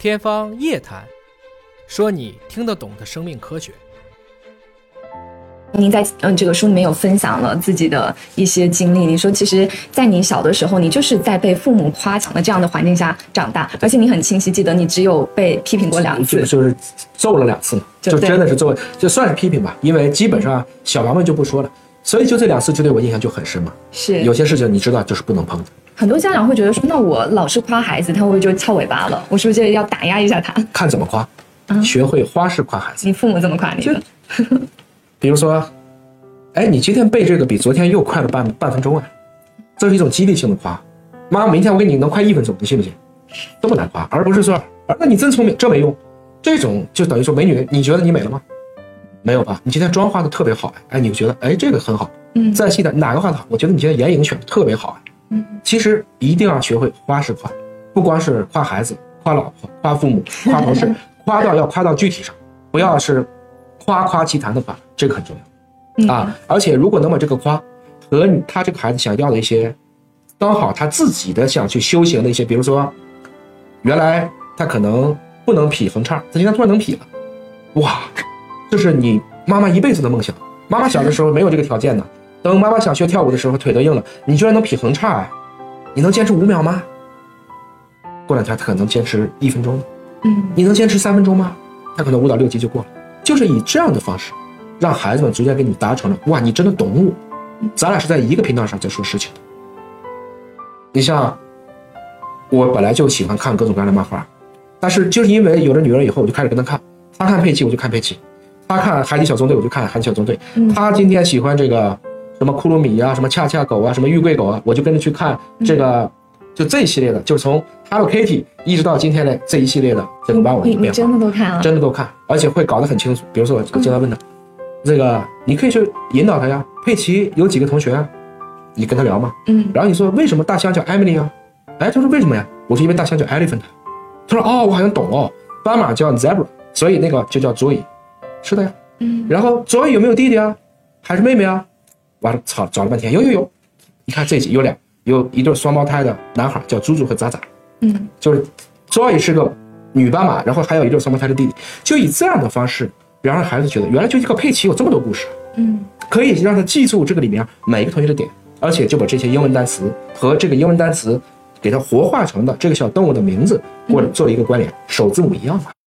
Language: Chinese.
天方夜谭，说你听得懂的生命科学。您在嗯这个书里面有分享了自己的一些经历，你说其实，在你小的时候，你就是在被父母夸奖的这样的环境下长大，而且你很清晰记得你只有被批评过两次就，是揍了两次嘛，就真的是揍，就算是批评吧，因为基本上小娃们就不说了，所以就这两次就对我印象就很深嘛。是有些事情你知道就是不能碰的，很多家长会觉得说，那我老是夸孩子，他会不会就翘尾巴了？我是不是要打压一下他？看怎么夸，嗯学会花式夸孩子。你父母怎么夸你的？比如说，哎，你今天背这个比昨天又快了半半分钟啊，这是一种激励性的夸。妈，明天我给你能快一分钟，你信不信？这么难夸，而不是说，啊那你真聪明，这没用。这种就等于说，美女，你觉得你美了吗？没有吧？你今天妆化的特别好，哎，你觉得，哎，这个很好。嗯再细的哪个画的好？我觉得你今天眼影选的特别好啊。嗯，其实一定要学会花式夸，不光是夸孩子、夸老婆、夸父母、夸同事，夸到要夸到具体上，不要是夸夸其谈的夸，这个很重嗯要啊。而且如果能把这个夸和你他这个孩子想要的一些，刚好他自己的想去修行的一些，比如说，原来他可能不能劈横叉，他今天突然能劈了，哇，这是你妈妈一辈子的梦想。妈妈小的时候没有这个条件呢，等妈妈想学跳舞的时候，腿都硬了，你居然能劈横叉哎，你能坚持五秒吗？过两天他可能坚持一分钟，嗯你能坚持三分钟吗？他可能舞蹈六级就过了。就是以这样的方式，让孩子们逐渐跟你达成了，哇，你真的懂我，咱俩是在一个频道上在说事情的。你像，我本来就喜欢看各种各样的漫画，但是就是因为有了女儿以后，我就开始跟她看，她看佩奇我就看佩奇，她看海底小纵队我就看海底小纵队，嗯她今天喜欢这个什么库鲁米啊，什么恰恰狗啊，什么玉桂狗啊，我就跟着去看这个，就这一系列的，就是从 Hello Kitty 一直到今天的这一系列的这个玩偶的变化。真的都看了？真的都看，而且会搞得很清楚。比如说，我经常问他，这个你可以去引导他呀。佩奇有几个同学啊？你跟他聊嘛。嗯然后你说为什么大象叫 Emily 啊？哎，他说为什么呀？我说因为大象叫 elephant。他说哦，我好像懂哦。斑马叫 zebra，所以那个就叫 Zoe。是的呀。嗯然后 Zoe 有没有弟弟啊？还是妹妹啊？完了，操，找了半天，有有有。你看这集有俩，有一对双胞胎的男孩叫猪猪和渣渣。嗯就是 Joy 是个女斑马，然后还有一对双胞胎的弟弟，就以这样的方式，然后让孩子觉得原来就一个佩奇有这么多故事，嗯可以让他记住这个里面每一个同学的点，而且就把这些英文单词和这个英文单词给它活化成的这个小动物的名字，或者做了一个关联，首字母一样嘛。